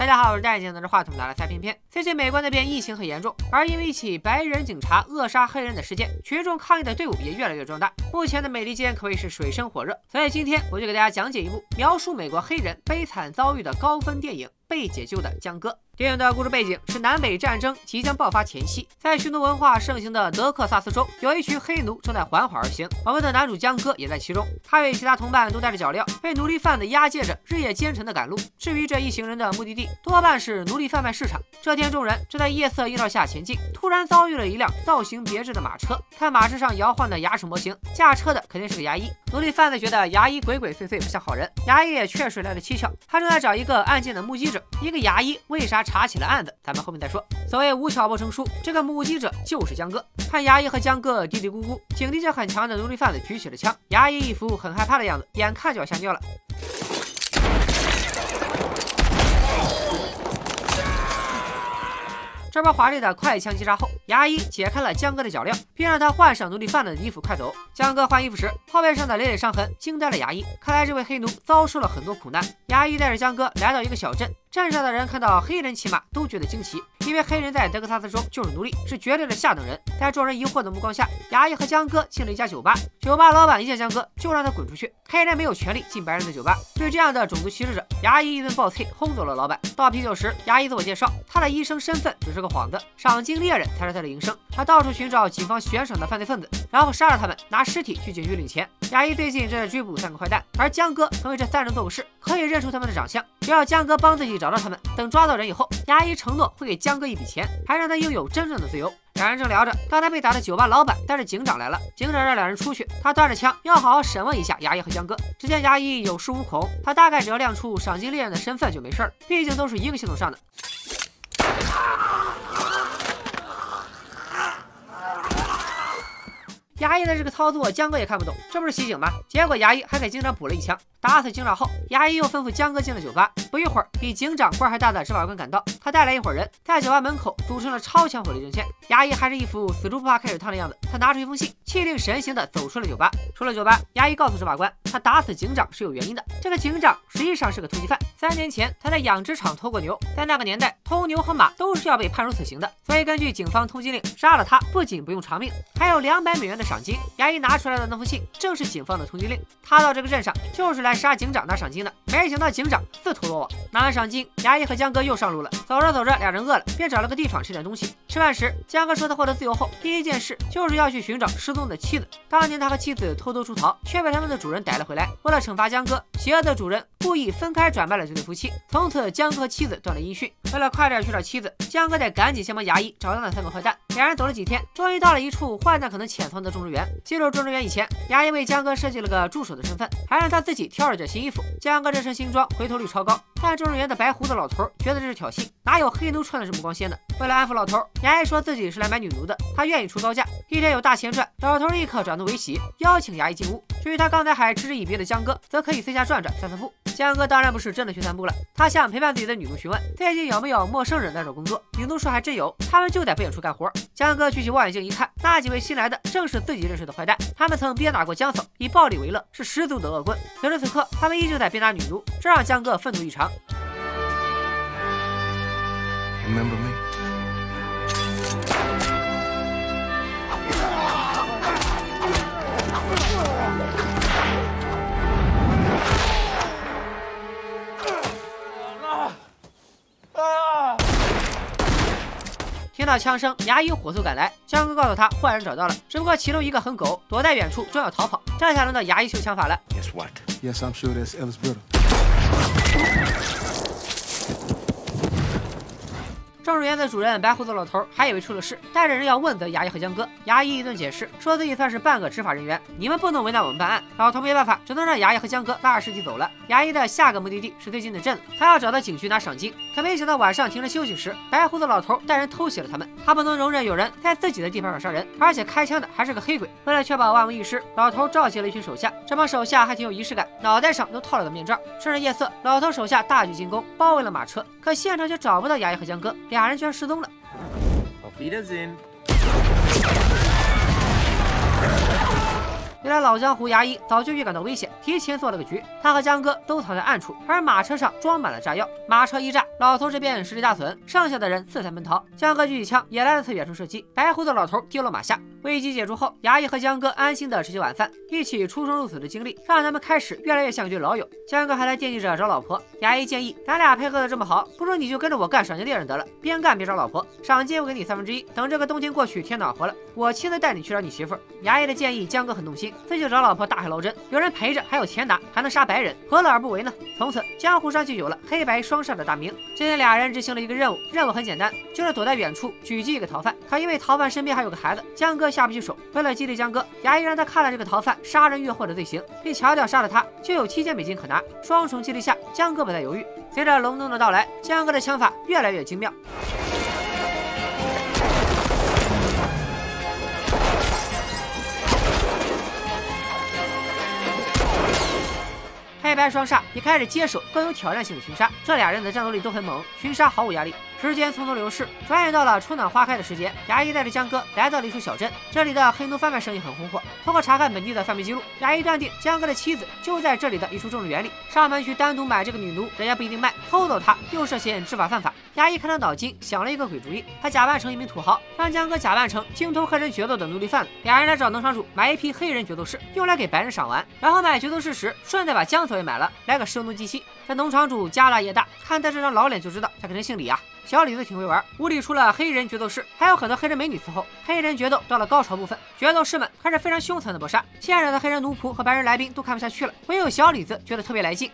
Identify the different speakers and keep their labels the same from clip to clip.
Speaker 1: 大家好，我是戴眼镜拿着话筒的来猜片片。最近美国那边疫情很严重，而因为一起白人警察扼杀黑人的事件，群众抗议的队伍也越来越壮大。目前的美利坚可谓是水深火热，所以今天我就给大家讲解一部描述美国黑人悲惨遭遇的高分电影《被解救的江哥》。电影的故事背景是南北战争即将爆发前夕，在匈奴文化盛行的德克萨斯州，有一群黑奴正在缓缓而行。我们的男主江哥也在其中，他与其他同伴都带着脚镣，被奴隶贩子押解着，日夜兼程的赶路。至于这一行人的目的地，多半是奴隶贩卖市场。这天，众人正在夜色映照下前进，突然遭遇了一辆造型别致的马车。看马车上摇晃的牙齿模型，驾车的肯定是个牙医。奴隶贩子觉得牙医鬼鬼祟祟，不像好人。牙医也确实来了蹊跷，他正在找一个案件的目击者。一个牙医为啥？查起了案子，咱们后面再说。所谓无巧不成书，这个目击者就是江哥。看牙医和江哥嘀嘀咕咕，警惕性很强的奴隶贩子举起了枪。牙医一副很害怕的样子，眼看就要吓尿了。这波华丽的快枪击杀后，牙医解开了江哥的脚镣，并让他换上奴隶贩子的衣服，快走。江哥换衣服时，后背上的累累伤痕惊呆了牙医。看来这位黑奴遭受了很多苦难。牙医带着江哥来到一个小镇，镇上的人看到黑人骑马都觉得惊奇，因为黑人在德克萨斯州就是奴隶，是绝对的下等人。在众人疑惑的目光下，牙医和江哥进了一家酒吧。酒吧老板一见江哥，就让他滚出去。黑人没有权利进白人的酒吧。对这样的种族歧视者，牙医一顿暴啐，轰走了老板。倒啤酒时，牙医自我介绍，他的医生身份只是。是个幌子，赏金猎人才是他的营生。他到处寻找警方悬赏的犯罪分子，然后杀了他们，拿尸体去警局领钱。牙医最近正在追捕三个坏蛋，而江哥曾为这三人做过事，可以认出他们的长相。只要江哥帮自己找到他们，等抓到人以后，牙医承诺会给江哥一笔钱，还让他拥有真正的自由。两人正聊着，刚才被打的酒吧老板带着警长来了，警长让两人出去，他端着枪要好好审问一下牙医和江哥。只见牙医有恃无恐，他大概只要亮出赏金猎人的身份就没事儿，毕竟都是一个系统上的。牙医的这个操作，江哥也看不懂，这不是袭警吗？结果牙医还给警长补了一枪。打死警长后，牙医又吩咐江哥进了酒吧。不一会儿，比警长官还大的执法官赶到，他带来一伙人，在酒吧门口组成了超强火力阵线。牙医还是一副死猪不怕开水烫的样子，他拿出一封信，气定神闲地走出了酒吧。出了酒吧，牙医告诉执法官，他打死警长是有原因的。这个警长实际上是个通缉犯，三年前他在养殖场偷过牛，在那个年代，偷牛和马都是要被判处死刑的，所以根据警方通缉令，杀了他不仅不用偿命，还有两百美元的。赏金，牙医拿出来的那封信正是警方的通缉令。他到这个镇上就是来杀警长拿赏金的，没想到警长自投罗拿完赏金，牙医和江哥又上路了。走着走着，俩人饿了，便找了个地方吃点东西。吃饭时，江哥说他获得自由后，第一件事就是要去寻找失踪的妻子。当年他和妻子偷偷出逃，却被他们的主人逮了回来。为了惩罚江哥，邪恶的主人故意分开转卖了这对夫妻。从此，江哥和妻子断了音讯。为了快点去找妻子，江哥得赶紧先帮牙医找到那三个坏蛋。两人走了几天，终于到了一处坏蛋可能潜藏的种植园。进入种植园以前，牙医为江哥设计了个助手的身份，还让他自己挑了件新衣服。江哥这身新装回头率超高，但种植园的白胡子老头觉得这是挑衅，哪有黑奴穿的这么光鲜的？为了安抚老头，衙役说自己是来买女奴的，他愿意出高价，一天有大钱赚。老头立刻转怒为喜，邀请衙役进屋。至于他刚才还嗤之以鼻的江哥，则可以随下转转散散步。江哥当然不是真的去散步了，他向陪伴自己的女奴询问最近有没有陌生人来找工作。女奴说还真有，他们就在不远处干活。江哥举起望远镜一看，那几位新来的正是自己认识的坏蛋，他们曾鞭打过江嫂，以暴力为乐，是十足的恶棍。此时此刻，他们依旧在鞭打女奴，这让江哥愤怒异常。听到枪声，牙医火速赶来。江哥告诉他，坏人找到了，只不过其中一个很狗，躲在远处，正要逃跑。这下轮到牙医秀枪法了。种植园的主人白胡子老头还以为出了事，带着人要问责牙医和江哥。牙医一顿解释，说自己算是半个执法人员，你们不能为难我们办案。老头没办法，只能让牙医和江哥拉着尸体走了。牙医的下个目的地是最近的镇子，他要找到警局拿赏金。可没想到晚上停车休息时，白胡子老头带人偷袭了他们。他不能容忍有人在自己的地盘上杀人，而且开枪的还是个黑鬼。为了确保万无一失，老头召集了一群手下。这帮手下还挺有仪式感，脑袋上都套了个面罩。趁着夜色，老头手下大举进攻，包围了马车。可现场却找不到牙医和江哥，俩人居然失踪了。原来老江湖牙医早就预感到危险，提前做了个局。他和江哥都藏在暗处，而马车上装满了炸药。马车一炸，老头这边实力大损，剩下的人四散奔逃。江哥举起枪，也来了次远程射击，白胡子老头跌落马下。危机解除后，牙医和江哥安心的吃起晚饭，一起出生入死的经历让他们开始越来越像一对老友。江哥还在惦记着找老婆，牙医建议咱俩配合的这么好，不如你就跟着我干赏金猎人得了，边干边找老婆，赏金我给你三分之一。等这个冬天过去，天暖和了，我亲自带你去找你媳妇。牙医的建议，江哥很动心，自己找老婆大海捞针，有人陪着，还有钱拿，还能杀白人，何乐而不为呢？从此江湖上就有了黑白双煞的大名。今天俩人执行了一个任务，任务很简单，就是躲在远处狙击一个逃犯。可因为逃犯身边还有个孩子，江哥下不去手。为了激励江哥，衙役让他看了这个逃犯杀人越货的罪行，并强调杀了他就有七千美金可拿。双重激励下，江哥不再犹豫。随着隆冬的到来，江哥的枪法越来越精妙。白双煞也开始接手更有挑战性的群杀，这俩人的战斗力都很猛，群杀毫无压力。时间匆匆流逝，转眼到了春暖花开的时节。牙医带着江哥来到了一处小镇，这里的黑奴贩卖生意很红火。通过查看本地的贩卖记录，牙医断定江哥的妻子就在这里的一处种植园里。上门去单独买这个女奴，人家不一定卖；偷走她又涉嫌知法犯法。牙医开了脑筋，想了一个鬼主意，他假扮成一名土豪，让江哥假扮成精通黑人决斗的奴隶贩子。俩人来找农场主买一批黑人决斗士，用来给白人赏玩。然后买决斗士时，顺带把江嫂也买了，来个声东击西。这农场主家大业大，看他这张老脸就知道他肯定姓李啊。小李子挺会玩，屋里除了黑人决斗士，还有很多黑人美女伺候。黑人决斗到了高潮部分，决斗士们开始非常凶残的搏杀。现场的黑人奴仆和白人来宾都看不下去了，唯有小李子觉得特别来劲。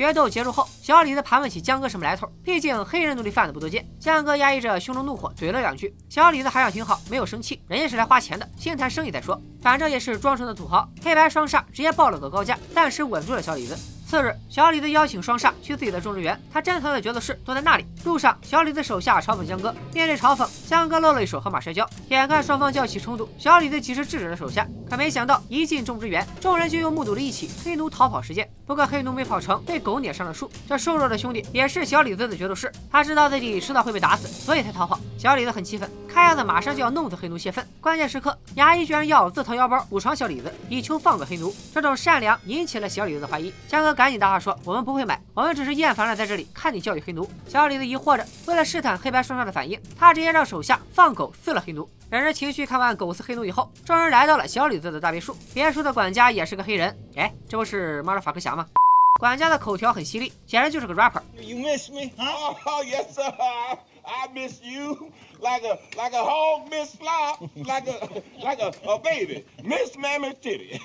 Speaker 1: 决斗结束后，小李子盘问起江哥什么来头。毕竟黑人奴隶贩子不多见。江哥压抑着胸中怒火，怼了两句。小李子还想挺好，没有生气，人家是来花钱的，先谈生意再说。反正也是装成的土豪，黑白双煞直接报了个高价，暂时稳住了小李子。次日，小李子邀请双煞去自己的种植园，他珍藏的角斗士都在那里。路上，小李子手下嘲讽江哥，面对嘲讽，江哥露了一手河马摔跤。眼看双方就要起冲突，小李子及时制止了手下，可没想到一进种植园，众人就又目睹了一起黑奴逃跑事件。不过黑奴没跑成，被狗撵上了树。这瘦弱的兄弟也是小李子的决斗士，他知道自己迟早会被打死，所以才逃跑。小李子很气愤，看样子马上就要弄死黑奴泄愤。关键时刻，牙医居然要自掏腰包补偿小李子，以求放过黑奴。这种善良引起了小李子的怀疑。江哥赶紧搭话说：“我们不会买，我们只是厌烦了在这里看你教育黑奴。”小李子疑惑着，为了试探黑白双煞的反应，他直接让手下放狗撕了黑奴。两人情绪看完狗撕黑奴以后，众人来到了小李子的大别墅。别墅的管家也是个黑人，哎，这不是马尔法克侠吗？管家的口条很犀利，简直就是个 rapper。
Speaker 2: You miss me? Oh, yes, sir. I miss you like a like a hog miss fly, like a like a, a baby miss mammy titty.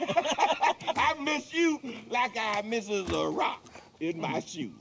Speaker 2: I miss you like I misses a rock. In my shoe。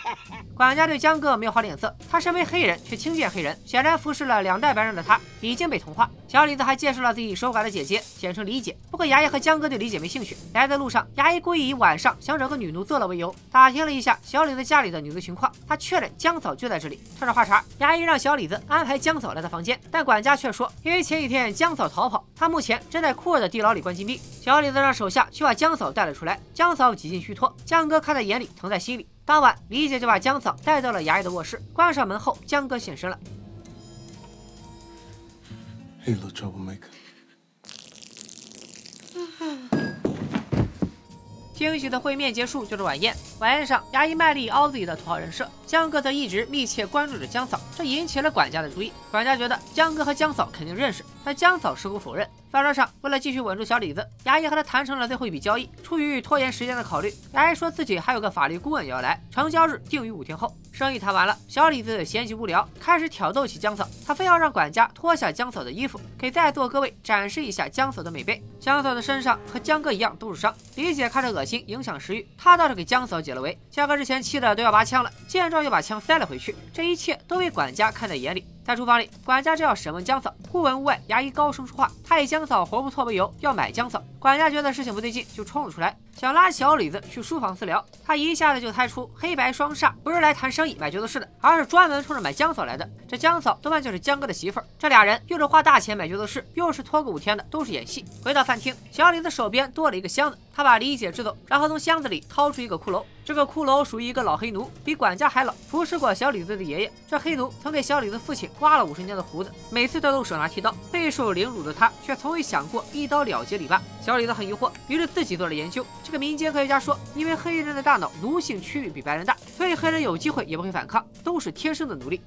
Speaker 1: 管家对江哥没有好脸色，他身为黑人却轻贱黑人，显然服侍了两代白人的他已经被同化。小李子还介绍了自己守寡的姐姐，简称李姐。不过牙医和江哥对李姐没兴趣。来的路上，牙医故意以晚上想找个女奴做了为由，打听了一下小李子家里的女奴情况，他确认江嫂就在这里。趁着话茬，牙医让小李子安排江嫂来他房间，但管家却说，因为前几天江嫂逃跑，他目前正在库尔的地牢里关禁闭。小李子让手下去把江嫂带了出来，江嫂几近虚脱，江哥看在眼里。藏在心里。当晚，李姐就把江嫂带到了衙役的卧室，关上门后，江哥现身了。惊喜的会面结束，就是晚宴。晚宴上，衙役卖力凹自己的土豪人设，江哥则一直密切关注着江嫂，这引起了管家的注意。管家觉得江哥和江嫂肯定认识，但江嫂矢口否认。饭桌上，为了继续稳住小李子，牙医和他谈成了最后一笔交易。出于拖延时间的考虑，牙医说自己还有个法律顾问要来，成交日定于五天后。生意谈完了，小李子闲极无聊，开始挑逗起江嫂。他非要让管家脱下江嫂的衣服，给在座各位展示一下江嫂的美背。江嫂的身上和江哥一样都是伤，李姐看着恶心，影响食欲，她倒是给江嫂解了围。江哥之前气的都要拔枪了，见状又把枪塞了回去。这一切都被管家看在眼里。在厨房里，管家正要审问江嫂，忽闻屋外衙役高声说话，他以江嫂活不错为由要买江嫂。管家觉得事情不对劲，就冲了出来，想拉小李子去书房私聊。他一下子就猜出黑白双煞不是来谈生意买角色室的，而是专门冲着买江嫂来的。这江嫂多半就是江哥的媳妇儿。这俩人又是花大钱买角色室，又是拖个五天的，都是演戏。回到饭厅，小李子手边多了一个箱子，他把李姐支走，然后从箱子里掏出一个骷髅。这个骷髅属于一个老黑奴，比管家还老，服侍过小李子的爷爷。这黑奴曾给小李子父亲刮了五十年的胡子，每次他都手拿剃刀。备受凌辱的他，却从未想过一刀了结李爸。小李子很疑惑，于是自己做了研究。这个民间科学家说，因为黑人的大脑奴性区域比白人大，所以黑人有机会也不会反抗，都是天生的奴隶。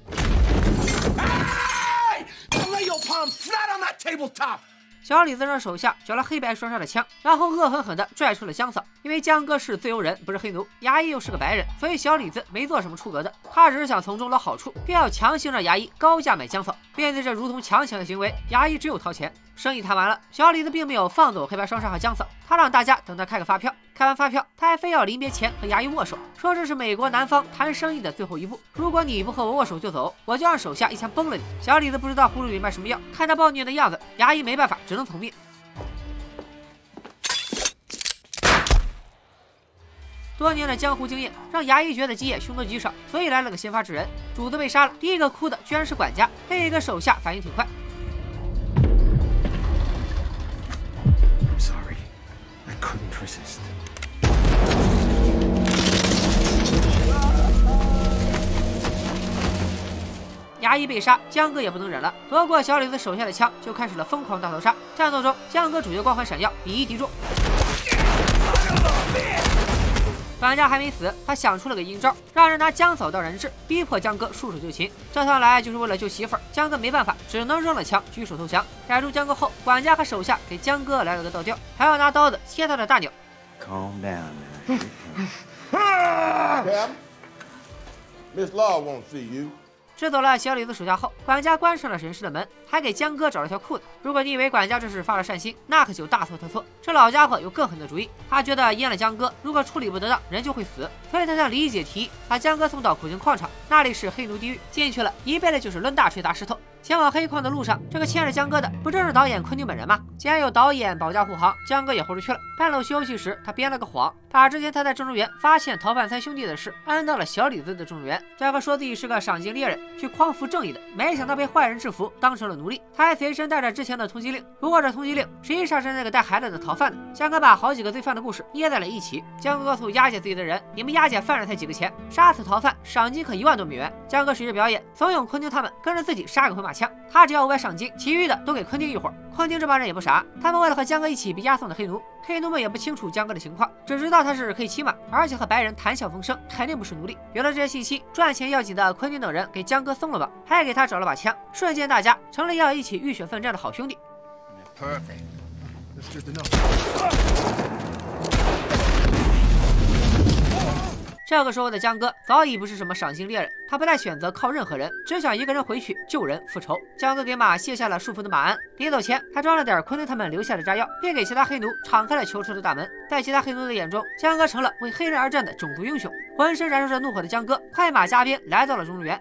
Speaker 1: 小李子让手下缴了黑白双煞的枪，然后恶狠狠地拽出了江嫂。因为江哥是自由人，不是黑奴，牙医又是个白人，所以小李子没做什么出格的。他只是想从中捞好处，便要强行让牙医高价买江嫂。面对这如同强抢的行为，牙医只有掏钱。生意谈完了，小李子并没有放走黑白双煞和江嫂，他让大家等他开个发票。开完发票，他还非要临别前和牙医握手，说这是美国南方谈生意的最后一步。如果你不和我握手就走，我就让手下一枪崩了你。小李子不知道葫芦里卖什么药，看他暴虐的样子，牙医没办法，只能能从命。多年的江湖经验让牙医觉得基业凶多吉少，所以来了个先发制人。主子被杀了，第一个哭的居然是管家，另一个手下反应挺快。牙医被杀，江哥也不能忍了，夺过小李子手下的枪，就开始了疯狂大逃杀。战斗中，江哥主角光环闪耀，以一敌众。管家还没死，他想出了个阴招，让人拿江嫂当人质，逼迫江哥束手就擒。这趟来就是为了救媳妇儿，江哥没办法，只能扔了枪，举手投降。逮住江哥后，管家和手下给江哥来了个倒吊，还要拿刀子切他的大鸟。
Speaker 3: Calm down,
Speaker 2: Miss Law won't see you.
Speaker 1: 支走了小李子手下后，管家关上了人事的门，还给江哥找了条裤子。如果你以为管家这是发了善心，那可就大错特错。这老家伙有更狠的主意，他觉得阉了江哥，如果处理不得当，人就会死。所以他向李姐提议，把江哥送到苦情矿场，那里是黑奴地狱，进去了一辈子就是抡大锤砸石头。前往黑矿的路上，这个牵着江哥的不正是导演昆汀本人吗？既然有导演保驾护航，江哥也豁出去了。半路休息时，他编了个谎，把之前他在正中园发现逃犯三兄弟的事安到了小李子的正中园。江哥说自己是个赏金猎人。去匡扶正义的，没想到被坏人制服，当成了奴隶。他还随身带着之前的通缉令，不过这通缉令实际上是那个带孩子的逃犯的。江哥把好几个罪犯的故事捏在了一起。江哥告诉押解自己的人：“你们押解犯人才几个钱，杀死逃犯赏金可一万多美元。”江哥随着表演，怂恿昆汀他们跟着自己杀个回把枪，他只要五百赏金，其余的都给昆汀一伙。昆汀这帮人也不傻，他们为了和江哥一起被押送的黑奴，黑奴们也不清楚江哥的情况，只知道他是可以骑马，而且和白人谈笑风生，肯定不是奴隶。有了这些信息，赚钱要紧的昆汀等人给江哥松了绑。还给他找了把枪，瞬间大家成了要一起浴血奋战的好兄弟。这个时候的江哥早已不是什么赏金猎人，他不再选择靠任何人，只想一个人回去救人复仇。江哥给马卸下了束缚的马鞍，临走前还装了点昆汀他们留下的炸药，并给其他黑奴敞开了囚车的大门。在其他黑奴的眼中，江哥成了为黑人而战的种族英雄。浑身燃烧着怒火的江哥，快马加鞭来到了中路园。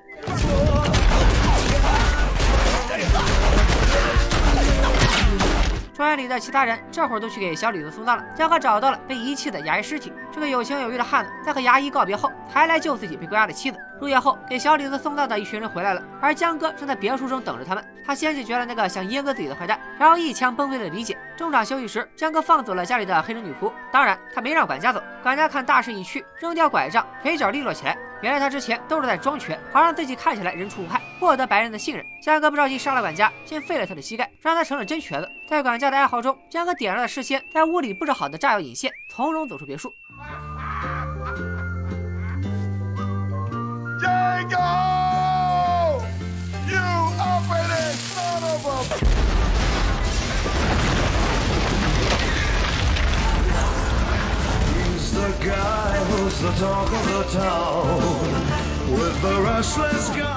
Speaker 1: 庄园里的其他人这会儿都去给小李子送葬了。江河找到了被遗弃的牙医尸体。这个有情有义的汉子，在和牙医告别后，还来救自己被关押的妻子。入夜后，给小李子送葬的一群人回来了，而江哥正在别墅中等着他们。他先解决了那个想阉割自己的坏蛋，然后一枪崩飞了李姐。中场休息时，江哥放走了家里的黑人女仆，当然他没让管家走。管家看大势已去，扔掉拐杖，腿脚利落起来。原来他之前都是在装瘸，好让自己看起来人畜无害，获得白人的信任。江哥不着急杀了管家，先废了他的膝盖，让他成了真瘸子。在管家的哀嚎中，江哥点燃了事先在屋里布置好的炸药引线，从容走出别墅。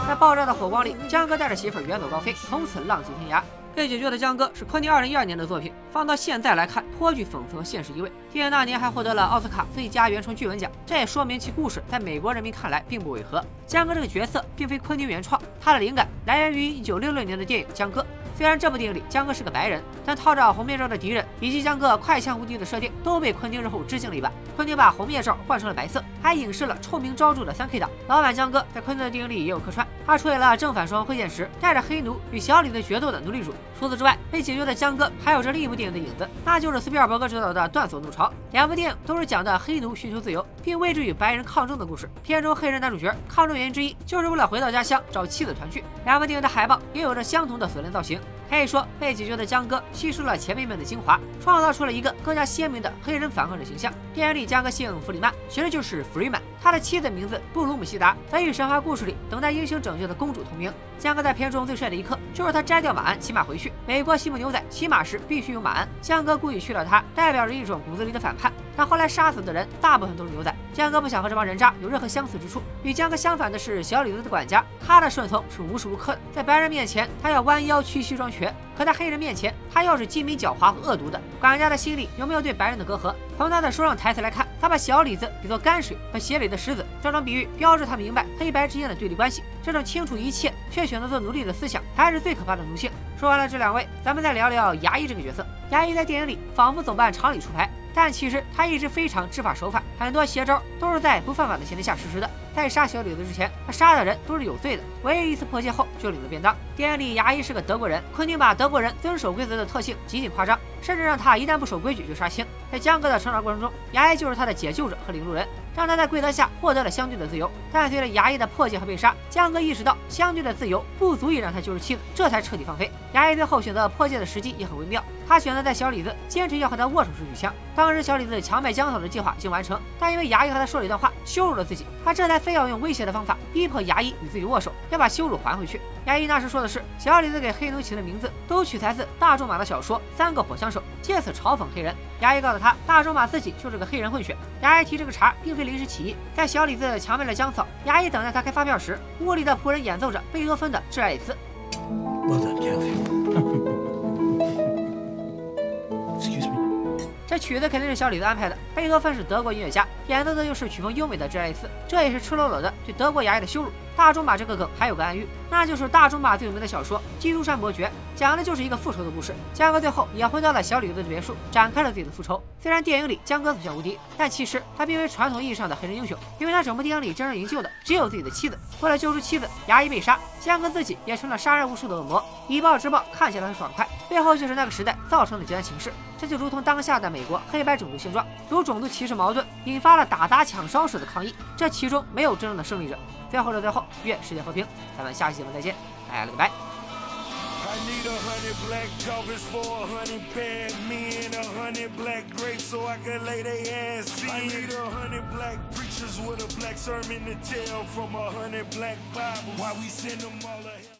Speaker 1: 在爆炸的火光里，江哥带着媳妇儿远走高飞，从此浪迹天涯。被解救的江哥是昆汀二零一二年的作品，放到现在来看，颇具讽刺和现实意味。电影那年还获得了奥斯卡最佳原创剧本奖，这也说明其故事在美国人民看来并不违和。江哥这个角色并非昆汀原创，他的灵感来源于一九六六年的电影《江歌》。虽然这部电影里江哥是个白人，但套着红面罩的敌人以及江哥快枪无敌的设定，都被昆汀日后致敬了一把。昆汀把红面罩换成了白色，还影射了臭名昭著的三 K 党。老板江哥在昆汀的电影里也有客串，他出演了正反双会见时带着黑奴与小李子决斗的奴隶主。除此之外，被解救的江哥还有着另一部电影的影子，那就是斯皮尔伯格执导的《断锁怒潮》。两部电影都是讲的黑奴寻求自由，并为之与白人抗争的故事。片中黑人男主角抗争原因之一，就是为了回到家乡找妻子团聚。两部电影的海报也有着相同的锁链造型。可以说，被解决的江哥吸收了前辈们的精华，创造出了一个更加鲜明的黑人反抗者形象。电影里江哥姓弗里曼，其实就是 Freeman。他的妻子名字布鲁姆西达，则与神话故事里等待英雄拯救的公主同名。江哥在片中最帅的一刻，就是他摘掉马鞍骑马回去。美国西部牛仔骑马时必须用马鞍，江哥故意去了它，代表着一种骨子里的反叛。但后来杀死的人大部分都是牛仔，江哥不想和这帮人渣有任何相似之处。与江哥相反的是小李子的管家，他的顺从是无时无刻的，在白人面前他要弯腰屈膝装瘸。可在黑人面前，他又是精明狡猾和恶毒的。管家的心里有没有对白人的隔阂？从他的书上台词来看，他把小李子比作泔水和血里的石子，这种比喻标志他明白黑白之间的对立关系。这种清楚一切却选择做奴隶的思想，才是最可怕的奴性。说完了这两位，咱们再聊聊牙医这个角色。牙医在电影里仿佛总办常理出牌。但其实他一直非常知法守法，很多邪招都是在不犯法的前提下实施的。在杀小李子之前，他杀的人都是有罪的。唯一一次破戒后就领了便当。电影里牙医是个德国人，昆汀把德国人遵守规则的特性极尽夸张，甚至让他一旦不守规矩就杀青。在江哥的成长过程中，牙医就是他的解救者和领路人，让他在规则下获得了相对的自由。但随着牙医的破戒和被杀，江哥意识到相对的自由不足以让他救出妻子，这才彻底放飞。牙医最后选择破戒的时机也很微妙，他选择在小李子坚持要和他握手时举枪。当时小李子强卖江嫂的计划已经完成，但因为牙医和他说了一段话，羞辱了自己，他这才非要用威胁的方法逼迫牙医与自己握手，要把羞辱还回去。牙医那时说的是，小李子给黑奴起的名字都取材自大仲马的小说《三个火枪手》，借此嘲讽黑人。牙医告诉他，大仲马自己就是个黑人混血。牙医提这个茬并非临时起意，在小李子强卖了姜草，牙医等待他开发票时，屋里的仆人演奏着贝多芬的《致爱丽丝》。曲子肯定是小李子安排的。贝多芬是德国音乐家，演奏的又是曲风优美的《致爱丽丝》，这也是赤裸裸的对德国牙医的羞辱。大仲马这个梗还有个暗喻，那就是大仲马最有名的小说《基督山伯爵》，讲的就是一个复仇的故事。加哥最后也回到了小李子的别墅，展开了自己的复仇。虽然电影里江哥所向无敌，但其实他并非传统意义上的黑人英雄，因为他整部电影里真正营救的只有自己的妻子。为了救出妻子，牙医被杀，江哥自己也成了杀人无数的恶魔。以暴制暴看起来很爽快，背后就是那个时代造成的极端情势。这就如同当下的美国黑白种族现状，如种族歧视矛盾引发了打砸抢烧式的抗议，这其中没有真正的胜利者。最后的最后，愿世界和平，咱们下期节目再见，大家拜拜。I need a hundred black coffins for a hundred bad men, a hundred black grapes so I can lay their ass in. I need a hundred black preachers with a black sermon to tell from a hundred black Bibles. Why we send them all ahead.